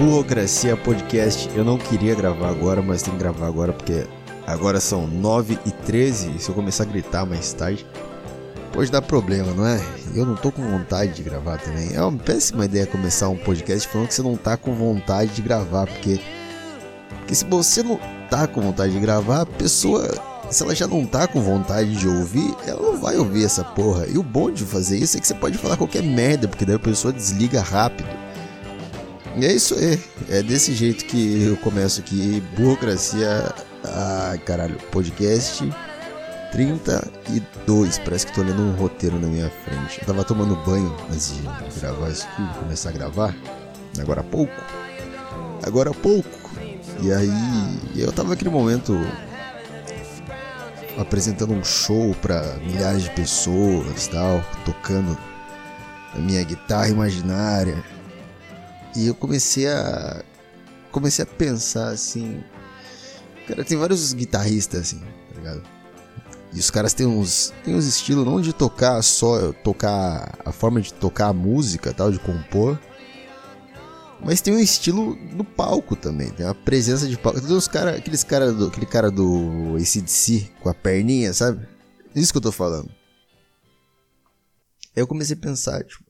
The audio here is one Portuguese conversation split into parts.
Burocracia Podcast. Eu não queria gravar agora, mas tem que gravar agora porque agora são 9 e 13 e se eu começar a gritar mais tarde, pode dar problema, não é? Eu não tô com vontade de gravar também. É uma péssima ideia começar um podcast falando que você não tá com vontade de gravar, porque, porque se você não tá com vontade de gravar, a pessoa, se ela já não tá com vontade de ouvir, ela não vai ouvir essa porra. E o bom de fazer isso é que você pode falar qualquer merda, porque daí a pessoa desliga rápido. E é isso aí. É desse jeito que eu começo aqui. Burocracia. Ai, caralho. Podcast 32. Parece que tô lendo um roteiro na minha frente. Eu tava tomando banho antes de gravar isso aqui, começar a gravar. Agora há pouco. Agora há pouco. E aí, eu tava naquele momento apresentando um show para milhares de pessoas, tal, tocando a minha guitarra imaginária. E eu comecei a comecei a pensar assim, cara, tem vários guitarristas assim, tá ligado? E os caras têm uns têm uns estilos não de tocar só tocar a forma de tocar a música, tal, de compor, mas tem um estilo no palco também, tem uma presença de palco. Tem uns cara, aqueles cara do, aquele cara do ACDC com a perninha, sabe? Isso que eu tô falando. Aí eu comecei a pensar, tipo,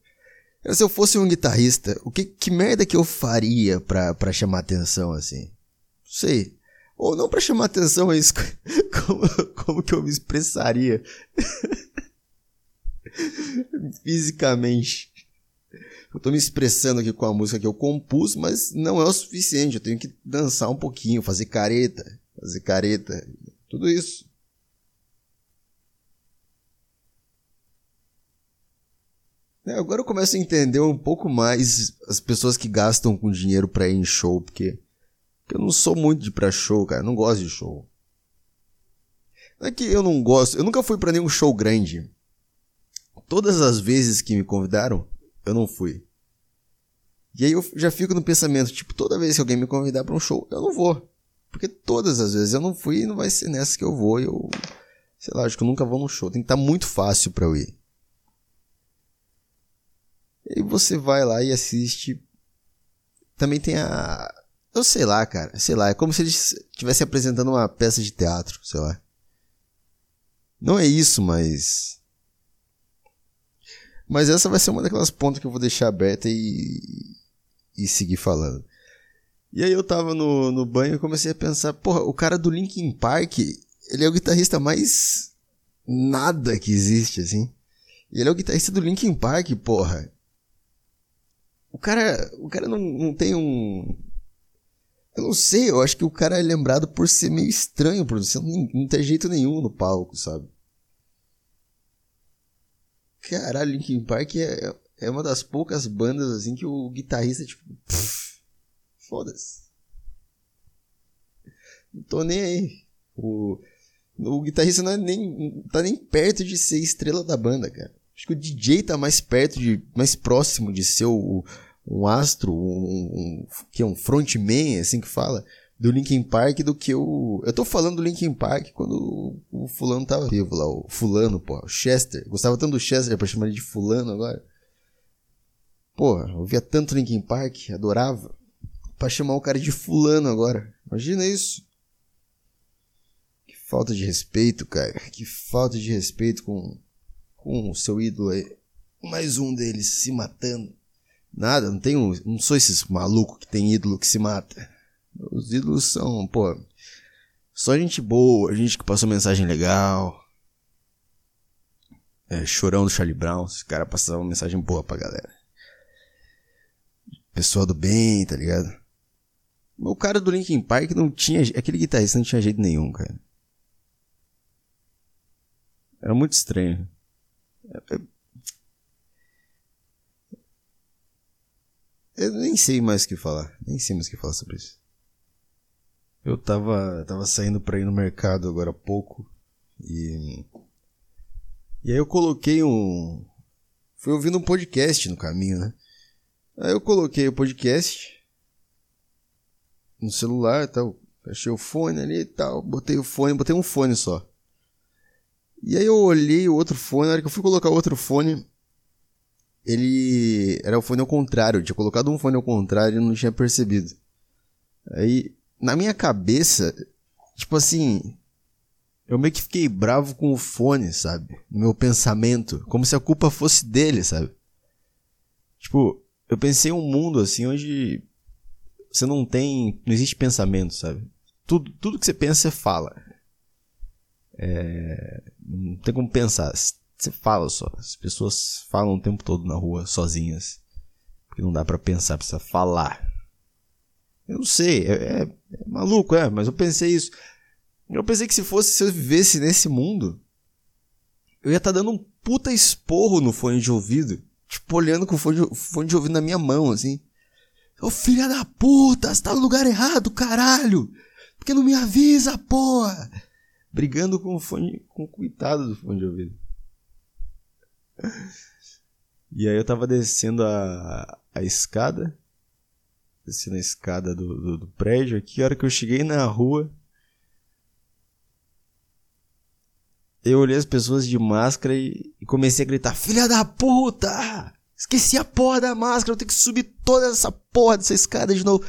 se eu fosse um guitarrista, o que, que merda que eu faria pra, pra chamar atenção, assim? Não sei. Ou não pra chamar atenção, isso. Como, como que eu me expressaria? Fisicamente. Eu tô me expressando aqui com a música que eu compus, mas não é o suficiente. Eu tenho que dançar um pouquinho, fazer careta, fazer careta, tudo isso. Agora eu começo a entender um pouco mais as pessoas que gastam com dinheiro pra ir em show, porque, porque eu não sou muito de ir pra show, cara. Eu não gosto de show. Não é que eu não gosto, eu nunca fui para nenhum show grande. Todas as vezes que me convidaram, eu não fui. E aí eu já fico no pensamento, tipo, toda vez que alguém me convidar para um show, eu não vou. Porque todas as vezes eu não fui e não vai ser nessa que eu vou. Eu, sei lá, acho que eu nunca vou num show. Tem que estar tá muito fácil para eu ir. E você vai lá e assiste. Também tem a. Eu sei lá, cara. Sei lá. É como se eles estivessem apresentando uma peça de teatro, sei lá. Não é isso, mas. Mas essa vai ser uma daquelas pontas que eu vou deixar aberta e. e seguir falando. E aí eu tava no, no banho e comecei a pensar, porra, o cara do Linkin Park, ele é o guitarrista mais nada que existe, assim. Ele é o guitarrista do Linkin Park, porra. O cara, o cara não, não tem um. Eu não sei, eu acho que o cara é lembrado por ser meio estranho, por você não, não ter jeito nenhum no palco, sabe? Caralho, Linkin Park é, é uma das poucas bandas assim que o guitarrista, tipo. Foda-se. Não tô nem aí. O, o guitarrista não é nem. Não tá nem perto de ser estrela da banda, cara. Acho que o DJ tá mais perto de. mais próximo de ser o, um astro, um, um, que é um frontman, assim que fala, do Linkin Park do que o. Eu tô falando do Linkin Park quando o, fulano tava vivo lá, o fulano, pô, o Chester. Gostava tanto do Chester pra chamar ele de fulano agora. Porra, eu via tanto Linkin Park, adorava. Pra chamar o cara de fulano agora. Imagina isso. Que falta de respeito, cara. Que falta de respeito com com o seu ídolo aí. Mais um deles se matando. Nada, não tenho. Não sou esses maluco que tem ídolo que se mata. Os ídolos são, pô. Só gente boa, gente que passou mensagem legal. É, chorão do Charlie Brown, esse cara passava uma mensagem boa pra galera. Pessoa do bem, tá ligado? O cara do Linkin Park não tinha. Aquele guitarrista não tinha jeito nenhum, cara. Era muito estranho. Eu nem sei mais o que falar. Nem sei mais o que falar sobre isso. Eu tava, tava saindo pra ir no mercado agora há pouco. E. E aí eu coloquei um. Fui ouvindo um podcast no caminho, né? Aí eu coloquei o podcast no celular tal. Achei o fone ali e tal. Botei o fone, botei um fone só. E aí eu olhei o outro fone, na hora que eu fui colocar o outro fone, ele era o fone ao contrário. Eu tinha colocado um fone ao contrário e não tinha percebido. Aí, na minha cabeça, tipo assim, eu meio que fiquei bravo com o fone, sabe? No meu pensamento. Como se a culpa fosse dele, sabe? Tipo, eu pensei um mundo assim onde você não tem. Não existe pensamento, sabe? Tudo, tudo que você pensa, você fala. É, não tem como pensar. Você fala só. As pessoas falam o tempo todo na rua, sozinhas. Porque não dá para pensar, precisa falar. Eu não sei, é, é, é, maluco, é, mas eu pensei isso. Eu pensei que se fosse, se eu vivesse nesse mundo, eu ia estar tá dando um puta esporro no fone de ouvido. Tipo, olhando com o fone de, fone de ouvido na minha mão, assim. Ô filha da puta, você tá no lugar errado, caralho! Por que não me avisa, porra? Brigando com o fone, com o coitado do fone de ouvido. E aí eu tava descendo a, a escada. Descendo a escada do, do, do prédio aqui. A hora que eu cheguei na rua. Eu olhei as pessoas de máscara e, e comecei a gritar: Filha da puta! Esqueci a porra da máscara, eu tenho que subir toda essa porra dessa escada de novo.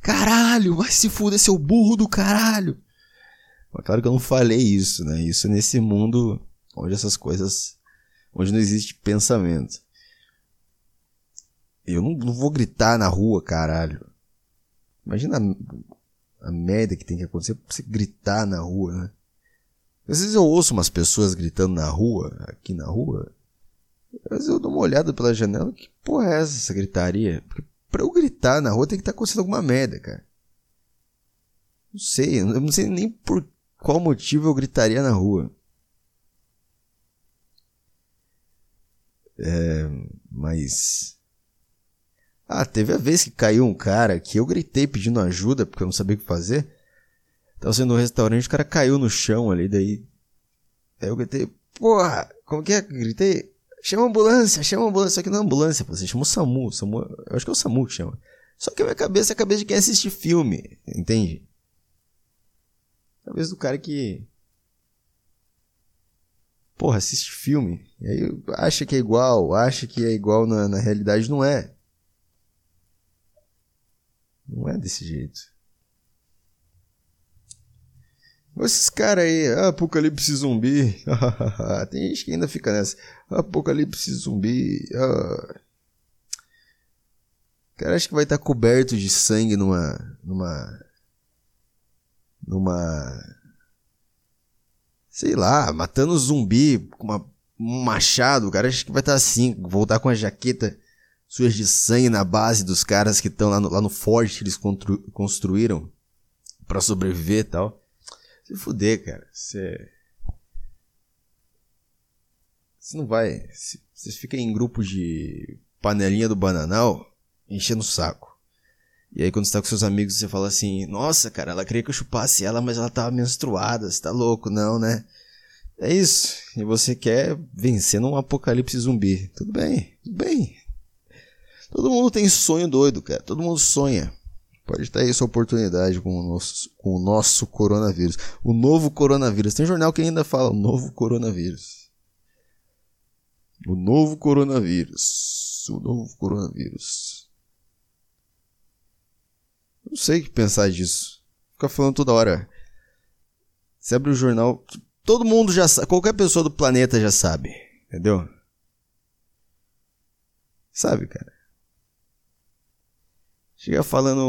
Caralho, vai se fuder, seu burro do caralho. Mas claro que eu não falei isso, né? Isso é nesse mundo onde essas coisas. onde não existe pensamento. Eu não, não vou gritar na rua, caralho. Imagina a, a merda que tem que acontecer pra você gritar na rua, né? Às vezes eu ouço umas pessoas gritando na rua, aqui na rua, mas eu dou uma olhada pela janela, que porra é essa, essa gritaria? Porque pra eu gritar na rua tem que estar tá acontecendo alguma merda, cara. Não sei, eu não sei nem por qual motivo eu gritaria na rua. É, mas. Ah, teve a vez que caiu um cara que eu gritei pedindo ajuda porque eu não sabia o que fazer. Tava sendo um restaurante, o cara caiu no chão ali, daí. Aí eu gritei, porra, como que é? Gritei, Chama a ambulância, chama a ambulância. Só que não é ambulância, você chama o SAMU. SAMU. Eu acho que é o SAMU que chama. Só que a minha cabeça é a cabeça de quem assiste filme, entende? Cabeça do cara que. Porra, assiste filme. E aí acha que é igual, acha que é igual na, na realidade. Não é. Não é desse jeito. Esses caras aí, apocalipse zumbi. Tem gente que ainda fica nessa. Apocalipse zumbi. Ah. Cara, acho que vai estar coberto de sangue numa. numa. Numa. sei lá, matando zumbi com uma, um machado. O cara acho que vai estar assim, voltar com a jaqueta suja de sangue na base dos caras que estão lá no, lá no forte que eles construíram para sobreviver e tal. Se fuder, cara. Você. Você não vai. Você fica em grupo de panelinha do bananal enchendo o saco. E aí quando você tá com seus amigos, você fala assim, nossa, cara, ela queria que eu chupasse ela, mas ela tava menstruada, você tá louco, não, né? É isso. E você quer vencer num apocalipse zumbi. Tudo bem, tudo bem. Todo mundo tem sonho doido, cara. Todo mundo sonha. Pode estar essa oportunidade com o, nosso, com o nosso coronavírus. O novo coronavírus. Tem um jornal que ainda fala o novo coronavírus. O novo coronavírus. O novo coronavírus. Não sei o que pensar disso. Fica falando toda hora. Você abre o jornal. Todo mundo já sabe. Qualquer pessoa do planeta já sabe. Entendeu? Sabe, cara. Chega falando.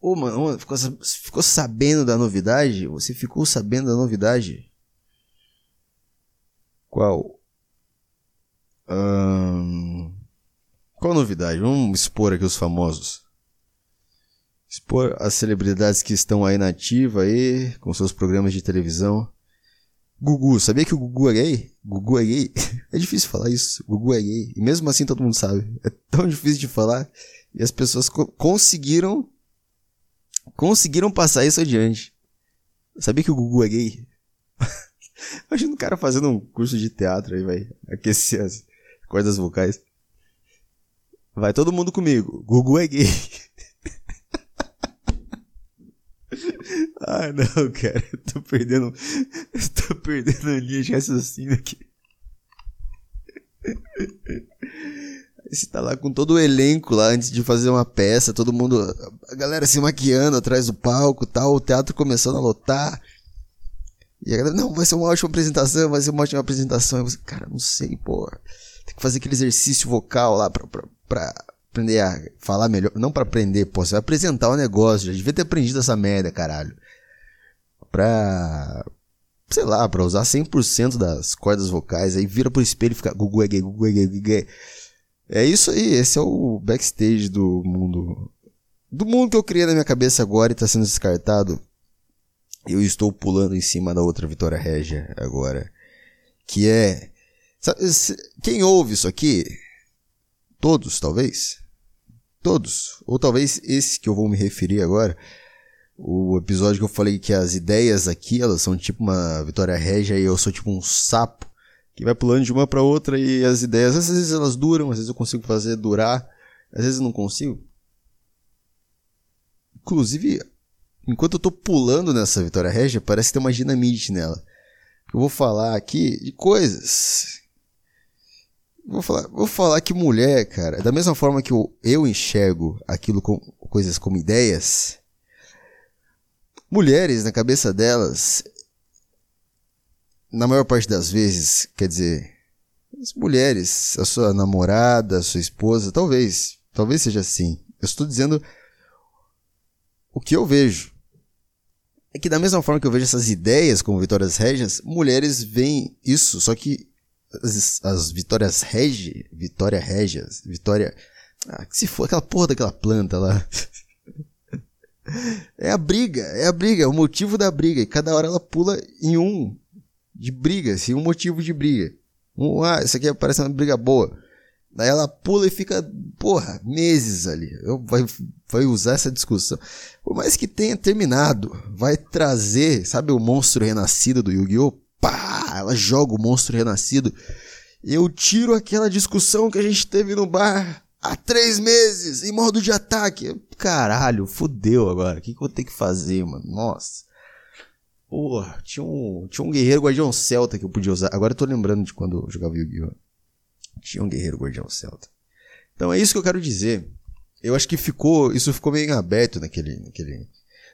Ô, oh, mano, ficou, ficou sabendo da novidade? Você ficou sabendo da novidade? Qual? Hum... Qual novidade? Vamos expor aqui os famosos. Expor as celebridades que estão aí na ativa aí, com seus programas de televisão. Gugu, sabia que o Gugu é gay? Gugu é gay? É difícil falar isso. Gugu é gay. E mesmo assim todo mundo sabe. É tão difícil de falar e as pessoas co conseguiram conseguiram passar isso adiante. Sabia que o Gugu é gay? Imagina um cara fazendo um curso de teatro aí, vai aquecer as cordas vocais. Vai todo mundo comigo. Gugu é gay. Ah, não, cara. Eu tô perdendo. Eu tô perdendo a linha de raciocínio aqui. Você tá lá com todo o elenco lá antes de fazer uma peça, todo mundo, a galera se maquiando atrás do palco tal, o teatro começando a lotar. E a galera, não, vai ser uma ótima apresentação, vai ser uma ótima apresentação. Eu, cara, não sei, pô. Tem que fazer aquele exercício vocal lá pra, pra, pra aprender a falar melhor. Não para aprender, pô, você vai apresentar o um negócio. Já devia ter aprendido essa merda, caralho. Pra. Sei lá, pra usar 100% das cordas vocais. Aí vira pro espelho e fica. Gugu, gugu, gugu, é isso aí, esse é o backstage do mundo. Do mundo que eu criei na minha cabeça agora e tá sendo descartado. Eu estou pulando em cima da outra Vitória Régia agora. Que é. Sabe, quem ouve isso aqui? Todos, talvez? Todos. Ou talvez esse que eu vou me referir agora. O episódio que eu falei que as ideias aqui, elas são tipo uma Vitória Régia e eu sou tipo um sapo que vai pulando de uma para outra e as ideias, às vezes elas duram, às vezes eu consigo fazer durar, às vezes eu não consigo. Inclusive, enquanto eu tô pulando nessa Vitória Régia, parece ter uma dinamite nela. Eu vou falar aqui de coisas. Vou falar, vou falar que mulher, cara, da mesma forma que eu, eu enxergo aquilo com coisas como ideias, mulheres na cabeça delas, na maior parte das vezes, quer dizer, as mulheres, a sua namorada, a sua esposa, talvez, talvez seja assim. Eu estou dizendo o que eu vejo. É que da mesma forma que eu vejo essas ideias como Vitórias Régias, mulheres veem isso, só que as, as Vitórias Régias, Vitória Régias, Vitória... Ah, que se for aquela porra daquela planta lá. é a briga, é a briga, é o motivo da briga. E cada hora ela pula em um de briga, assim, um motivo de briga. Um, ah, isso aqui parece uma briga boa. Daí ela pula e fica, porra, meses ali. Eu, vai, vai usar essa discussão. Por mais que tenha terminado, vai trazer, sabe o monstro renascido do Yu-Gi-Oh? Pá! Ela joga o monstro renascido. Eu tiro aquela discussão que a gente teve no bar há três meses, em modo de ataque. Caralho, fudeu agora. O que, que eu vou ter que fazer, mano? Nossa. Porra, tinha um, tinha um guerreiro guardião celta que eu podia usar. Agora eu tô lembrando de quando eu jogava Yu-Gi-Oh! Tinha um guerreiro guardião celta. Então é isso que eu quero dizer. Eu acho que ficou, isso ficou meio em aberto naquele, naquele...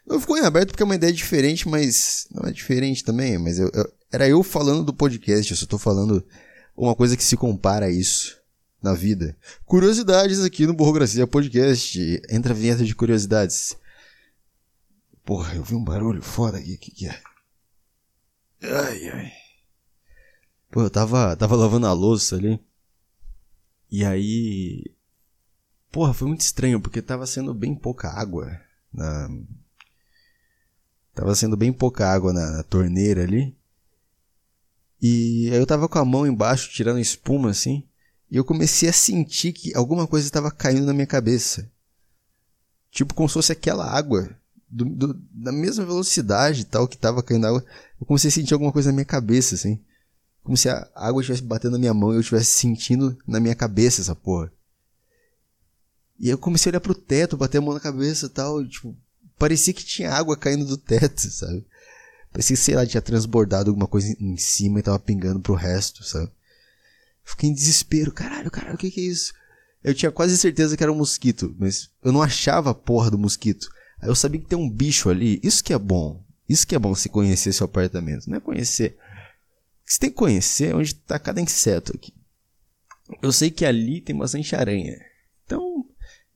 Não ficou em aberto porque é uma ideia diferente, mas não é diferente também, mas eu, eu, era eu falando do podcast, eu só tô falando uma coisa que se compara a isso na vida. Curiosidades aqui no Borrografia Podcast. Entra a vinheta de curiosidades. Porra, eu vi um barulho foda aqui, o que, que é? Ai, ai. Pô, eu tava, tava lavando a louça ali. E aí. Porra, foi muito estranho, porque tava sendo bem pouca água na. Tava sendo bem pouca água na, na torneira ali. E aí eu tava com a mão embaixo, tirando espuma assim. E eu comecei a sentir que alguma coisa estava caindo na minha cabeça. Tipo como se fosse aquela água do, do, da mesma velocidade tal que tava caindo água, eu comecei a sentir alguma coisa na minha cabeça, assim. Como se a água estivesse batendo na minha mão e eu estivesse sentindo na minha cabeça essa porra. E eu comecei a olhar pro teto, bater a mão na cabeça e tal, e, tipo, parecia que tinha água caindo do teto, sabe? Parecia que, sei lá, tinha transbordado alguma coisa em cima e tava pingando pro resto, sabe? Fiquei em desespero, caralho, caralho, o que que é isso? Eu tinha quase certeza que era um mosquito, mas eu não achava a porra do mosquito. Aí eu sabia que tem um bicho ali. Isso que é bom. Isso que é bom se conhecer seu apartamento. Não é conhecer. Você tem que conhecer onde está cada inseto aqui. Eu sei que ali tem bastante aranha. Então,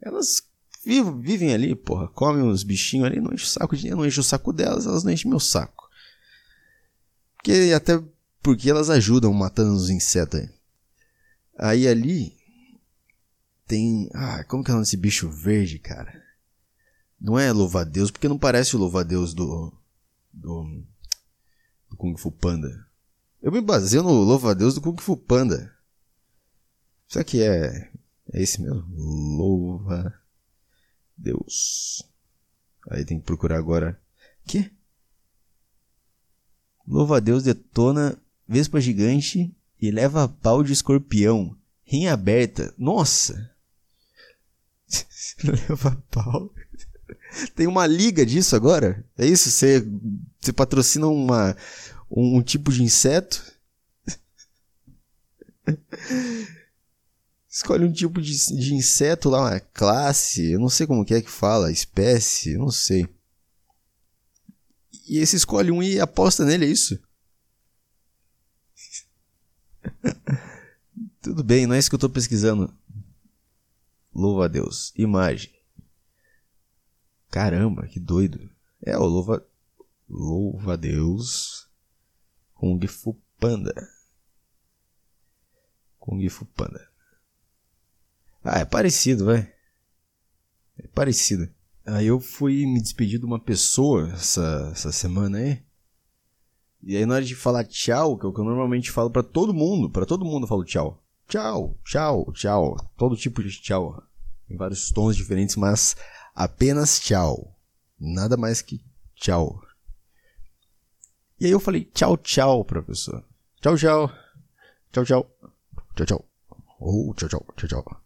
elas vivem, ali, porra. Comem os bichinhos ali, não enche o saco de não enche o saco delas, elas não enchem meu saco. Porque até porque elas ajudam matando os insetos aí. Aí ali tem. Ah, como que é o nome desse bicho verde, cara? Não é louva-a-Deus, porque não parece o louva-a-Deus do, do, do Kung Fu Panda. Eu me baseio no louva-a-Deus do Kung Fu Panda. Será que é, é esse mesmo? Louva-Deus. Aí tem que procurar agora. Que? Louva-a-Deus detona Vespa gigante e leva pau de escorpião. Rim aberta. Nossa! leva pau. Tem uma liga disso agora? É isso? Você, você patrocina uma, um, um tipo de inseto? Escolhe um tipo de, de inseto lá, uma classe, eu não sei como que é que fala, espécie, não sei. E esse escolhe um e aposta nele, é isso? Tudo bem, não é isso que eu tô pesquisando. Louva a Deus. Imagem. Caramba, que doido. É, o louva. Louva a Deus. Kung Fu Panda. Kung Fu Panda. Ah, é parecido, vai. É parecido. Aí eu fui me despedir de uma pessoa essa, essa semana aí. E aí na hora de falar tchau, que é o que eu normalmente falo para todo mundo, para todo mundo eu falo tchau. Tchau, tchau, tchau. Todo tipo de tchau. Em vários tons diferentes, mas apenas tchau. Nada mais que tchau. E aí eu falei tchau, tchau pra pessoa. Tchau, tchau. Tchau, tchau. Tchau, tchau. Oh, tchau, tchau, tchau, tchau.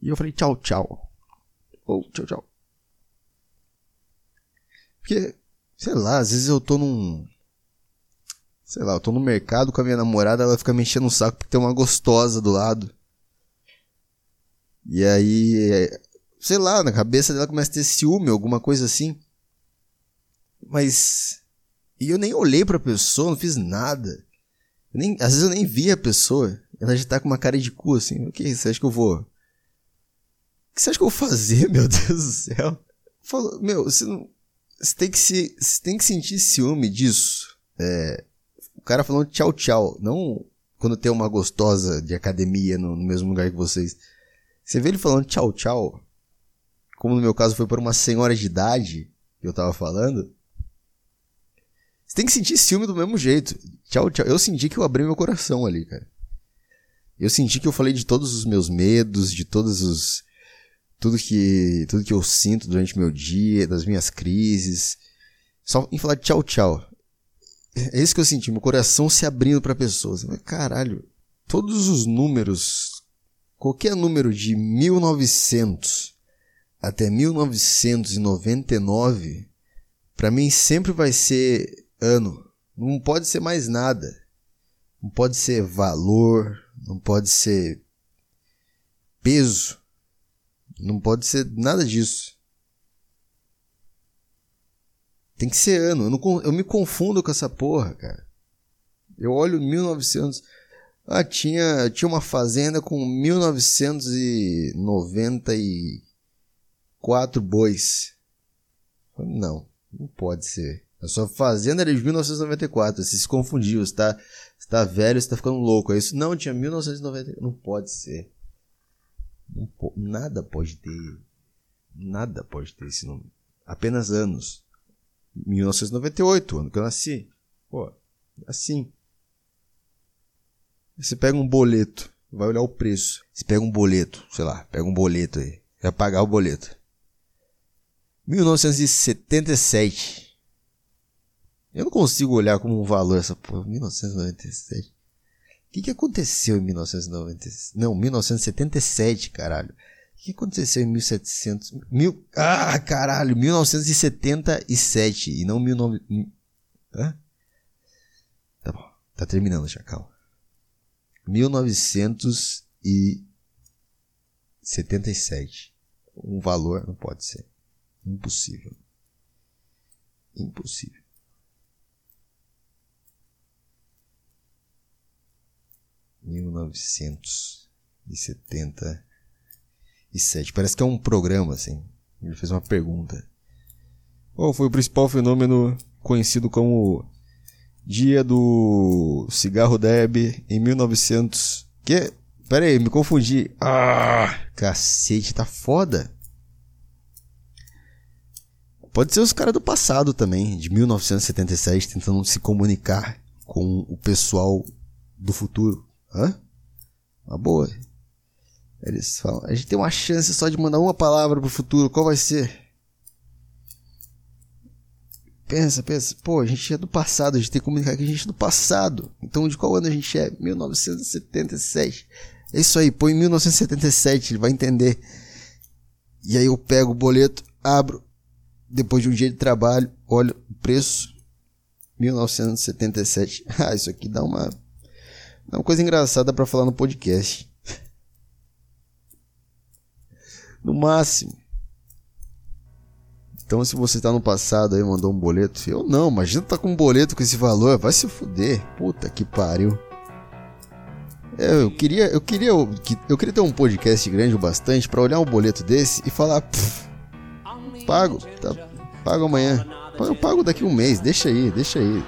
E eu falei tchau, tchau. Ou tchau, tchau. Porque, sei lá, às vezes eu tô num. Sei lá, eu tô no mercado com a minha namorada, ela fica me enchendo o saco porque tem uma gostosa do lado. E aí, sei lá, na cabeça dela começa a ter ciúme, alguma coisa assim. Mas. E eu nem olhei pra pessoa, não fiz nada. nem, às vezes eu nem vi a pessoa. Ela já tá com uma cara de cu assim. O que você acha que eu vou? O que você acha que eu vou fazer, meu Deus do céu? Meu, você não. Você tem que se. Você tem que sentir ciúme disso. É, o cara falando tchau, tchau. Não quando tem uma gostosa de academia no, no mesmo lugar que vocês. Você vê ele falando tchau, tchau. Como no meu caso foi por uma senhora de idade que eu tava falando. Você tem que sentir ciúme do mesmo jeito. Tchau, tchau. Eu senti que eu abri meu coração ali, cara. Eu senti que eu falei de todos os meus medos, de todos os tudo que tudo que eu sinto durante meu dia, das minhas crises. Só em falar tchau, tchau. É isso que eu senti, meu coração se abrindo para pessoas. Caralho, todos os números, qualquer número de 1900 até 1999, para mim sempre vai ser ano. Não pode ser mais nada. Não pode ser valor, não pode ser peso, não pode ser nada disso. Tem que ser ano. Eu, não, eu me confundo com essa porra, cara. Eu olho 1900. Ah, tinha, tinha uma fazenda com 1994 bois. Não, não pode ser. A sua fazenda era de 1994. Você se confundiu, você tá velho, você tá ficando louco. É isso? Não, tinha 1990. Não pode ser. Nada pode ter. Nada pode ter esse nome. Apenas anos. 1998, ano que eu nasci. Pô, assim. Você pega um boleto, vai olhar o preço. Você pega um boleto, sei lá, pega um boleto aí. Vai pagar o boleto. 1977. Eu não consigo olhar como um valor essa porra. 1997. Que, que aconteceu em 1997? Não, 1977, caralho. O que aconteceu em 1700? Mil... Ah, caralho, 1977 e não 19... Hã? Tá bom, tá terminando já, calma. 1977. Um valor não pode ser. Impossível. Impossível. 1977. Parece que é um programa, assim. Ele fez uma pergunta. Qual foi o principal fenômeno conhecido como Dia do Cigarro Deb em 1900? Que? Pera aí, me confundi. Ah, cacete, tá foda. Pode ser os caras do passado também, de 1977, tentando se comunicar com o pessoal do futuro. Hã? Uma boa. Eles falam, a gente tem uma chance só de mandar uma palavra pro futuro, qual vai ser? Pensa, pensa, pô, a gente é do passado, a gente tem que comunicar que a gente é do passado. Então de qual ano a gente é? 1977. É isso aí, põe 1977, ele vai entender. E aí eu pego o boleto, abro, depois de um dia de trabalho, olho o preço, 1977. Ah, isso aqui dá uma É uma coisa engraçada para falar no podcast. No máximo. Então, se você tá no passado aí mandou um boleto, eu não, imagina tá com um boleto com esse valor, vai se fuder. Puta que pariu. É, eu queria, eu queria, eu queria ter um podcast grande o bastante para olhar um boleto desse e falar, pago, tá, pago amanhã, eu pago daqui um mês, deixa aí, deixa aí.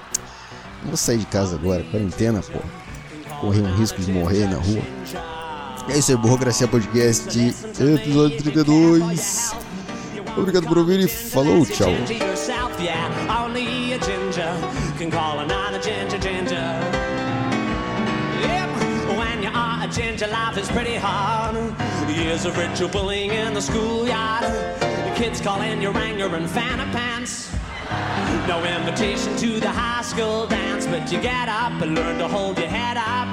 Não vou sair de casa agora, quarentena, pô. Correr um risco de morrer na rua. É isso aí, Burocracia Podcast, episódio 32. Obrigado por ouvir e falou, tchau. ginger life is pretty hard. Years of ritual bullying in the schoolyard. Kids calling you and Fanta Pants. No invitation to the high school dance, but you get up and learn to hold your head up.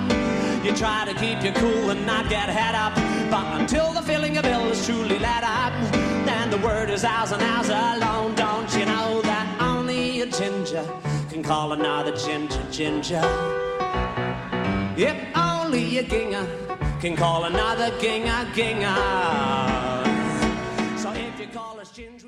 You try to keep your cool and not get head up. But until the feeling of ill is truly let up, then the word is ours and ours alone. Don't you know that only a ginger can call another ginger ginger? If only a ginger can call another ginger ginger. So if you call us ginger.